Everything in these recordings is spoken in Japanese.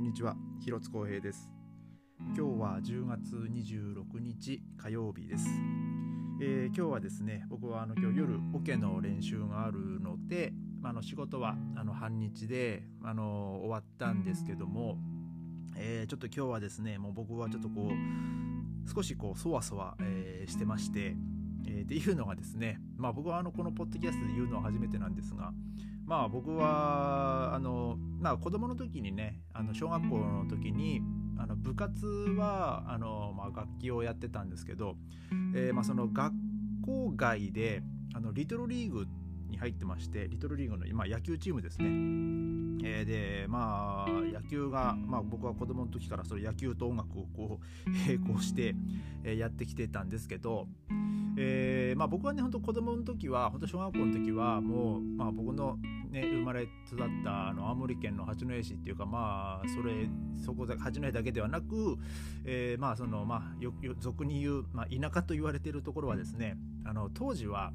んにちは。広津光平です。今日は10月26日火曜日です、えー、今日はですね僕はあの今日夜オケの練習があるので、あ、の仕事はあの半日であの終わったんですけども、えー、ちょっと今日はですねもう僕はちょっとこう少しこうそわそわ、えー、してまして、えー、っていうのがですねまあ僕はあのこのポッドキャストで言うのは初めてなんですがまあ僕はあの、まあ、子供の時にねあの小学校の時にあの部活はあの、まあ、楽器をやってたんですけど、えー、まあ、その学校外であのリトルリーグに入ってましてリトルリーグの、まあ、野球チームですね。えー、でまあ野球が、まあ、僕は子供の時からその野球と音楽をこう並行して、えー、やってきてたんですけど、えーまあ、僕はね本当子供の時は本当小学校の時はもう、まあ、僕のね、生まれ育ったあの青森県の八戸市っていうかまあそれそこで八戸だけではなく、えー、まあそのまあよよ俗に言う、まあ、田舎と言われているところはですねあの当時は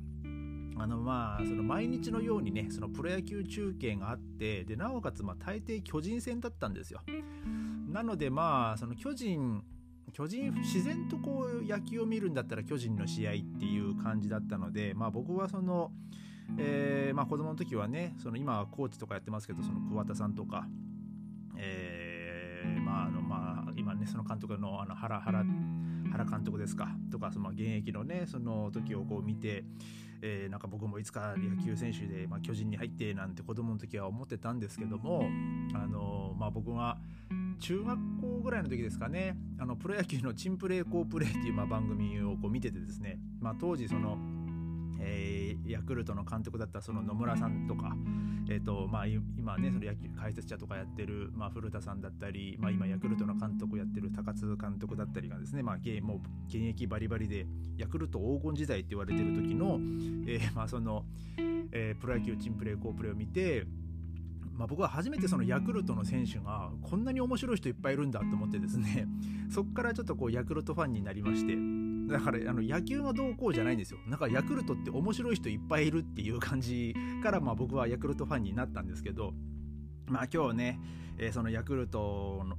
あのまあその毎日のようにねそのプロ野球中継があってでなおかつまあ大抵巨人戦だったんですよ。なのでまあその巨人巨人自然とこう野球を見るんだったら巨人の試合っていう感じだったのでまあ僕はそのえーまあ、子供の時はねその今はコーチとかやってますけどその桑田さんとか、えーまああのまあ、今ねその監督のあの原原原監督ですかとかその現役のねその時をこう見て、えー、なんか僕もいつか野球選手で、まあ、巨人に入ってなんて子供の時は思ってたんですけども、あのまあ、僕が中学校ぐらいの時ですかね。あのプロ野球の「チンプレー好プレー」っていうまあ番組をこう見ててですね、まあ、当時そのえー、ヤクルトの監督だったその野村さんとか、えーとまあ、今ねその野球解説者とかやってる、まあ、古田さんだったり、まあ、今ヤクルトの監督やってる高津監督だったりがですね、まあ、もう現役バリバリでヤクルト黄金時代って言われてる時の,、えーまあそのえー、プロ野球チンプレー好プレーを見てまあ、僕は初めてそのヤクルトの選手がこんなに面白い人いっぱいいるんだと思ってですね そこからちょっとこうヤクルトファンになりましてだからあの野球はどうこうじゃないんですよ。なんかヤクルトって面白い人いっぱいいるっていう感じからまあ僕はヤクルトファンになったんですけど、まあ今日ね、えー、そのヤクルトの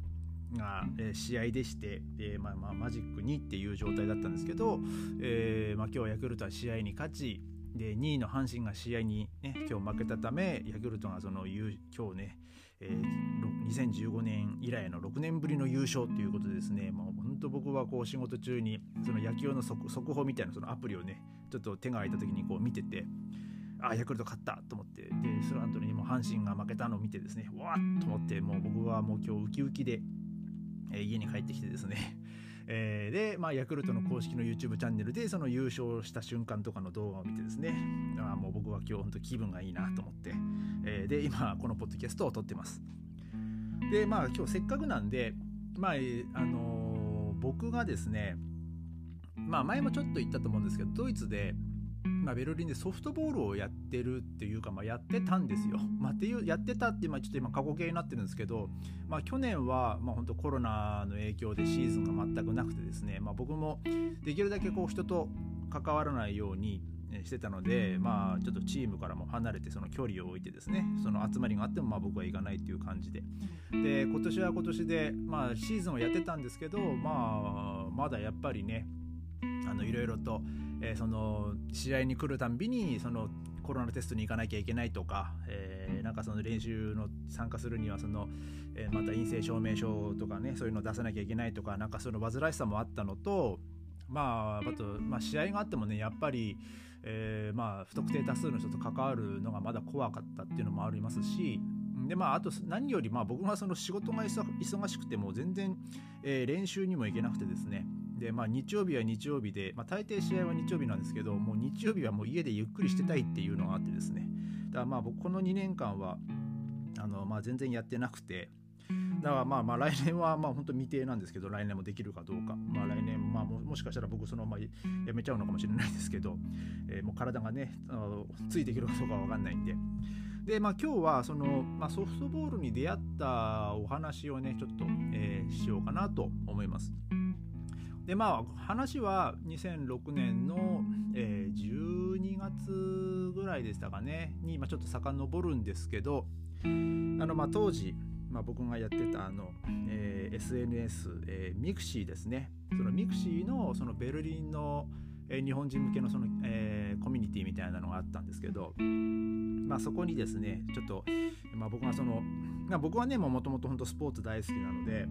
が、えー、試合でして、えー、まあ、まあマジック2っていう状態だったんですけど、えーまあ、今日ヤクルトは試合に勝ちで2位の阪神が試合に、ね、今日負けたためヤクルトがその今日ね、えー、2015年以来の6年ぶりの優勝ということですねもう本当僕はこう仕事中にその野球の速報みたいなそのアプリをねちょっと手が空いた時にこう見ててあヤクルト勝ったと思ってでその後にも阪神が負けたのを見てですねわっと思ってもう僕はもう今日ウキウキで、えー、家に帰ってきてですねえー、で、まあ、ヤクルトの公式の YouTube チャンネルでその優勝した瞬間とかの動画を見てですね。あもう僕は今日本当気分がいいなと思って、えー、で今このポッドキャストを撮ってます。でまあ今日せっかくなんでまああのー、僕がですねまあ前もちょっと言ったと思うんですけどドイツでまあ、ベルリンでソフトボールをやってるっていうか、まあ、やってたんですよ。まあ、っていうやってたって、まあ、ちょっと今過去形になってるんですけど、まあ、去年は、まあ、本当コロナの影響でシーズンが全くなくてですね、まあ、僕もできるだけこう人と関わらないようにしてたので、まあ、ちょっとチームからも離れてその距離を置いてですねその集まりがあってもまあ僕は行かないっていう感じでで今年は今年で、まあ、シーズンをやってたんですけど、まあ、まだやっぱりねあのいろいろとえー、その試合に来るたんびにそのコロナテストに行かなきゃいけないとか、えー、なんかその練習の参加するにはその、えー、また陰性証明書とかねそういうのを出さなきゃいけないとかなんかその煩わしさもあったのとまああと、まあ、試合があってもねやっぱり、えー、まあ不特定多数の人と関わるのがまだ怖かったっていうのもありますしでまああと何よりまあ僕はその仕事が忙しくても全然、えー、練習にも行けなくてですねで、まあ、日曜日は日曜日で、まあ、大抵試合は日曜日なんですけど、もう日曜日はもう家でゆっくりしてたいっていうのがあってですね、だからまあ僕、この2年間はあの、まあ、全然やってなくて、だからまあまあ来年はまあ本当未定なんですけど、来年もできるかどうか、まあ来年、まあももしかしたら僕そのままやめちゃうのかもしれないですけど、えー、もう体がね、ついていけるかどうかわかんないんで。で、まあ今日はその、まあ、ソフトボールに出会ったお話をね、ちょっと、えー、しようかなと思います。でまあ話は2006年の、えー、12月ぐらいでしたかね。に、まあ、ちょっと遡るんですけど。あの、まあ、当時、まあ、僕がやってたあの、えー、SNS、えー、 mixi ですね。その mixi のそのベルリンの、えー、日本人向けのその、えー、コミュニティみたいなのがあったんですけど、まあ、そこにですねちょっと、まあ、僕がその、まあ、僕はねもともと本当スポーツ大好きなので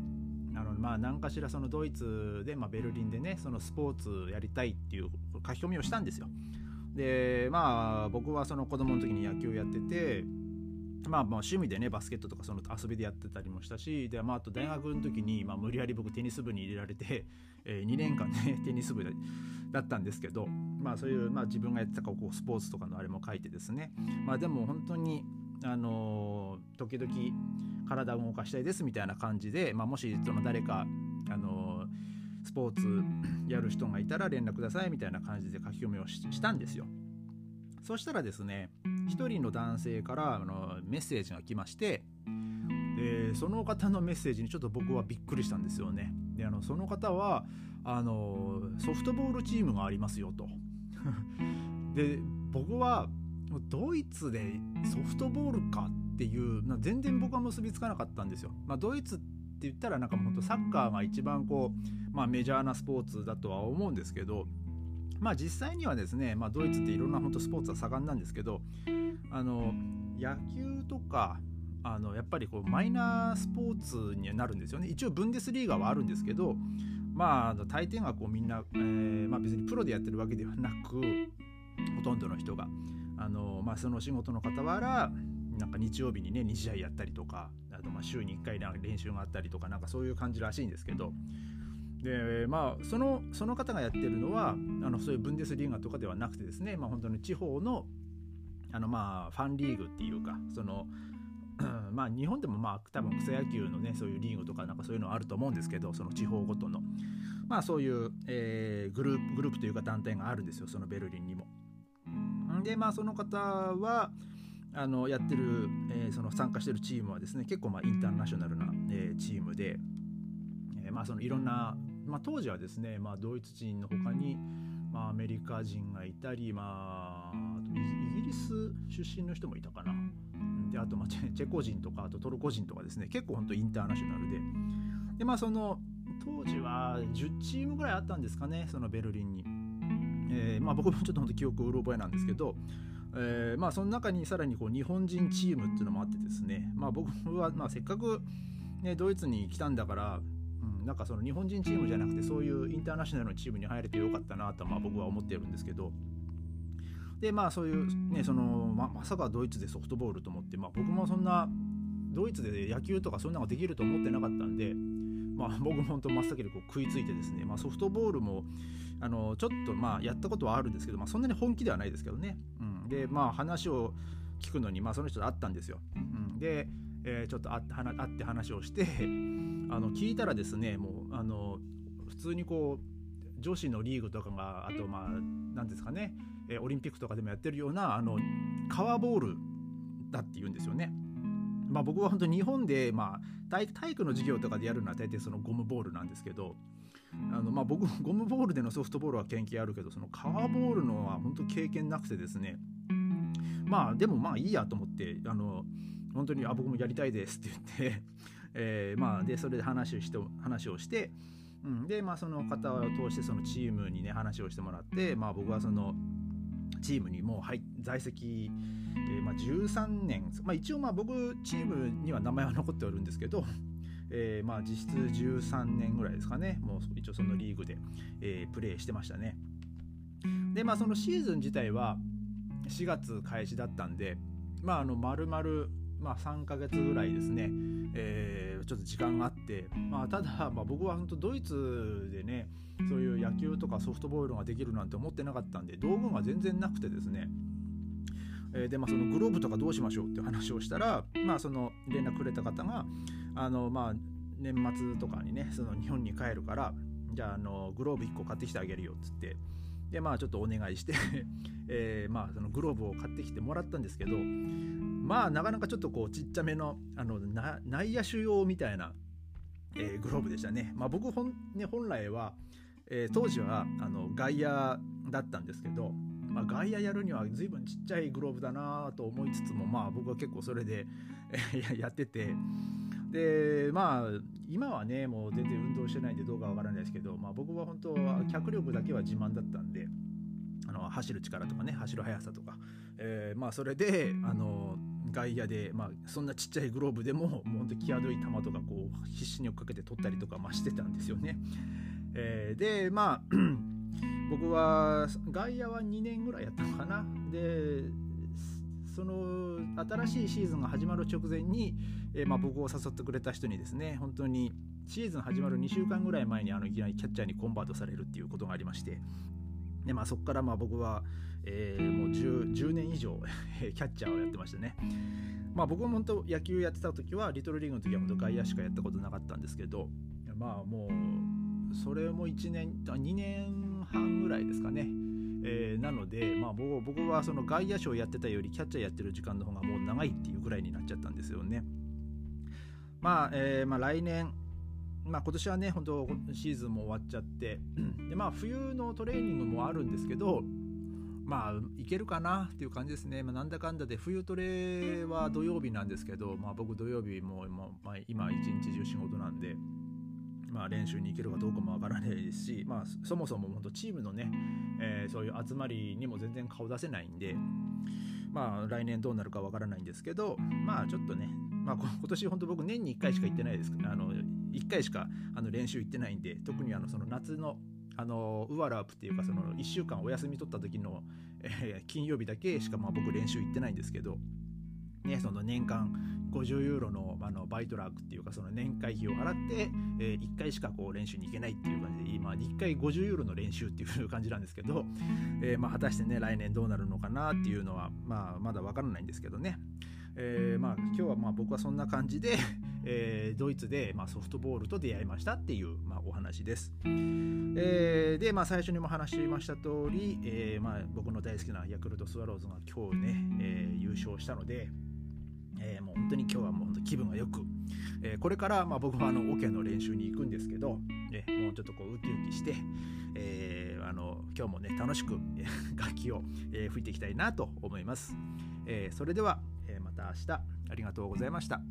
あのまあ何かしらそのドイツで、まあ、ベルリンでねそのスポーツやりたいっていう書き込みをしたんですよ。でまあ僕はその子供の時に野球やっててまあ、まあ趣味でねバスケットとかその遊びでやってたりもしたしで、まあ、あと大学の時に、まあ、無理やり僕テニス部に入れられて、えー、2年間ねテニス部だったんですけど、まあ、そういう、まあ、自分がやってたこうスポーツとかのあれも書いてですね、まあ、でも本当に、あの、時々体を動かしたいですみたいな感じで、まあ、もしその誰か、あの、スポーツやる人がいたら連絡くださいみたいな感じで書き込みをしたんですよ。そしたらですね1人の男性からあのメッセージが来ましてでその方のメッセージにちょっと僕はびっくりしたんですよね。であのその方はあのソフトボールチームがありますよと。で僕はドイツでソフトボールかっていう全然僕は結びつかなかったんですよ。まあ、ドイツって言ったらなんか本当サッカーが一番こう、まあ、メジャーなスポーツだとは思うんですけどまあ実際にはですね、まあ、ドイツっていろんな本当スポーツは盛んなんですけどあの野球とかあのやっぱりこうマイナースポーツになるんですよね一応ブンデスリーガはあるんですけどまあ大抵がこうみんな、えーまあ、別にプロでやってるわけではなくほとんどの人があの、まあ、その仕事の傍らなんか日曜日にね2試合やったりとかあとまあ週に1回練習があったりとかなんかそういう感じらしいんですけどでまあそのその方がやってるのはあのそういうブンデスリーガとかではなくてですね、まあ、本当に地方のあのまあファンリーグっていうかそのまあ日本でもまあ多分草野球のねそういうリーグとかなんかそういうのあると思うんですけどその地方ごとのまあそういう、えー、グループグループというか団体があるんですよそのベルリンにも。でまあその方はあのやってる、えー、その参加してるチームはですね結構まあインターナショナルな、えー、チームで、えー、まあそのいろんなまあ、当時はですね、まあ、ドイツ人の他に、まあ、アメリカ人がいたり、まあ、イギリス出身の人もいたかな。であと、まあ、チェコ人とかあとトルコ人とかですね結構本当インターナショナルで。でまあその当時は10チームぐらいあったんですかねそのベルリンに、えー、まあ、僕もちょっと本当記憶うろ覚えなんですけど、えー、まあその中にさらにこう日本人チームっていうのもあってですねまあ僕はまあせっかくね、ドイツに来たんだからうんなんかその日本人チームじゃなくてそういうインターナショナルのチームに入れてよかったなとまあ僕は思ってるんですけどでまあそういうねそのままさかドイツでソフトボールと思って、まあ、僕もそんなドイツで野球とかそんなのができると思ってなかったんで、まあ、僕も本当真っ先にこう食いついてですね、まあ、ソフトボールもあのちょっとまあやったことはあるんですけど、まあ、そんなに本気ではないですけどね、うん、でまあ話を聞くのに、まあ、その人と会ったんですよ、うん、でえー、ちょっと会って会って話をして あの聞いたらですねもうあの普通にこう女子のリーグとかがあとまあ何ですかね、えー、オリンピックとかでもやってるようなあの革ボールだって言うんですよね。まあ、僕は本当日本で、まあ、体体育の授業とかでやるのは大抵そのゴムボールなんですけどあの、まあ、僕 ゴムボールでのソフトボールは研究あるけどその革ボールのは本当経験なくてですね。まあでもまあいいやと思ってあの本当にあ僕もやりたいですって言って、えー、まあでそれで話をして話をして、うん、でまあその方を通してそのチームにね話をしてもらってまあ僕はそのチームにもう入在籍、えー、まあ、13年、まあ、一応まあ僕チームには名前は残っておるんですけど、えー、まあ実質13年ぐらいですかね。もう一応そのリーグで、えー、プレーしてましたね。でまあそのシーズン自体は4月開始だったんでまああの丸々まあ、3ヶ月ぐらいですね、えー、ちょっと時間があって、まあ、ただ、ま、僕は本当ドイツでねそういう野球とかソフトボールができるなんて思ってなかったんで道具が全然なくてですね。えでまあ、そのグローブとかどうしましょうっていう話をしたら、まあ、その連絡くれた方があの、まあ、年末とかにねその日本に帰るからじゃああのグローブ1個買ってきてあげるよっつってでまあちょっとお願いして えー、まあそのグローブを買ってきてもらったんですけどまあなかなかちょっとこうちっちゃめのあの内野手用みたいな、えー、グローブでしたね。まあ、僕本,、ね、本来は、えー、当時はあの外野だったんですけど、まあ、外野やるには随分ちっちゃいグローブだなと思いつつもまあ僕は結構それで、えー、やってて。でまあ今はねもう全然運動してないんでどうかわからないですけど、まあ、僕は本当は脚力だけは自慢だったんであの走る力とかね走る速さとか、えー、まあそれであの外野で、まあ、そんなちっちゃいグローブでももう本当際どい球とかこう必死に追っかけて取ったりとか、まあ、してたんですよね。えー、でまあ僕は外野は2年ぐらいやったのかな。でその新しいシーズンが始まる直前に、えー、まあ、僕を誘ってくれた人にですね本当にシーズン始まる2週間ぐらい前にあのいきなりキャッチャーにコンバートされるっていうことがありましてで、まあ、そこからまあ僕は、えー、もう 10, 10, 年以上 キャッチャーをやってましたね。まあ、僕も本当野球やってた時はリトルリーグの時は本当外野しかやったことなかったんですけどまあもうそれも1年2年半ぐらいですかね。えー、なので、まあ、僕はその外野手をやってたよりキャッチャーやってる時間の方がもう長いっていうぐらいになっちゃったんですよね。まあ、えー、まあ、来年、まあ、今年はね、本当シーズンも終わっちゃって、でまあ、冬のトレーニングもあるんですけど、まあ、いけるかなっていう感じですね。まあ、なんだかんだで、冬トレは土曜日なんですけど、まあ、僕土曜日も、まあ、今一日中仕事なんで、まあ、練習に行けるかどうかもわからないですし、まあ、そもそも本当チームのね、えー、そういう集まりにも全然顔出せないんで、まあ、来年どうなるかわからないんですけど、まあ、ちょっとね、まあ、今年本当僕年に1回しか行ってないです。あの1回しかあの練習行ってないんで特にあのその夏のあのウアラープっていうかその1週間お休み取った時の、えー、金曜日だけしかまあ僕練習行ってないんですけど、ね、その年間50ユーロのあのバイトラークっていうかその年会費を払って、えー、1回しかこう練習に行けないっていう感じで今1回50ユーロの練習っていう感じなんですけど、えー、まあ、果たしてね来年どうなるのかなっていうのは、まあ、まだ分からないんですけどね、えー、まあ、今日はまあ僕はそんな感じで、えー、ドイツでまあソフトボールと出会いましたっていう、まあ、お話です。えー、で、まあ、最初にも話しました通り、えまあ、僕の大好きなヤクルトスワローズが今日ね、え優勝したので、えー、もう本当に今日はもう本当気分がよく、えー、これからまあ僕もあのオケの練習に行くんですけど、えー、もうちょっとこうウキウキして、えー、あの今日もね楽しく 楽器を、えー、吹いていきたいなと思います、え、それでは、え、また明日。ありがとうございました。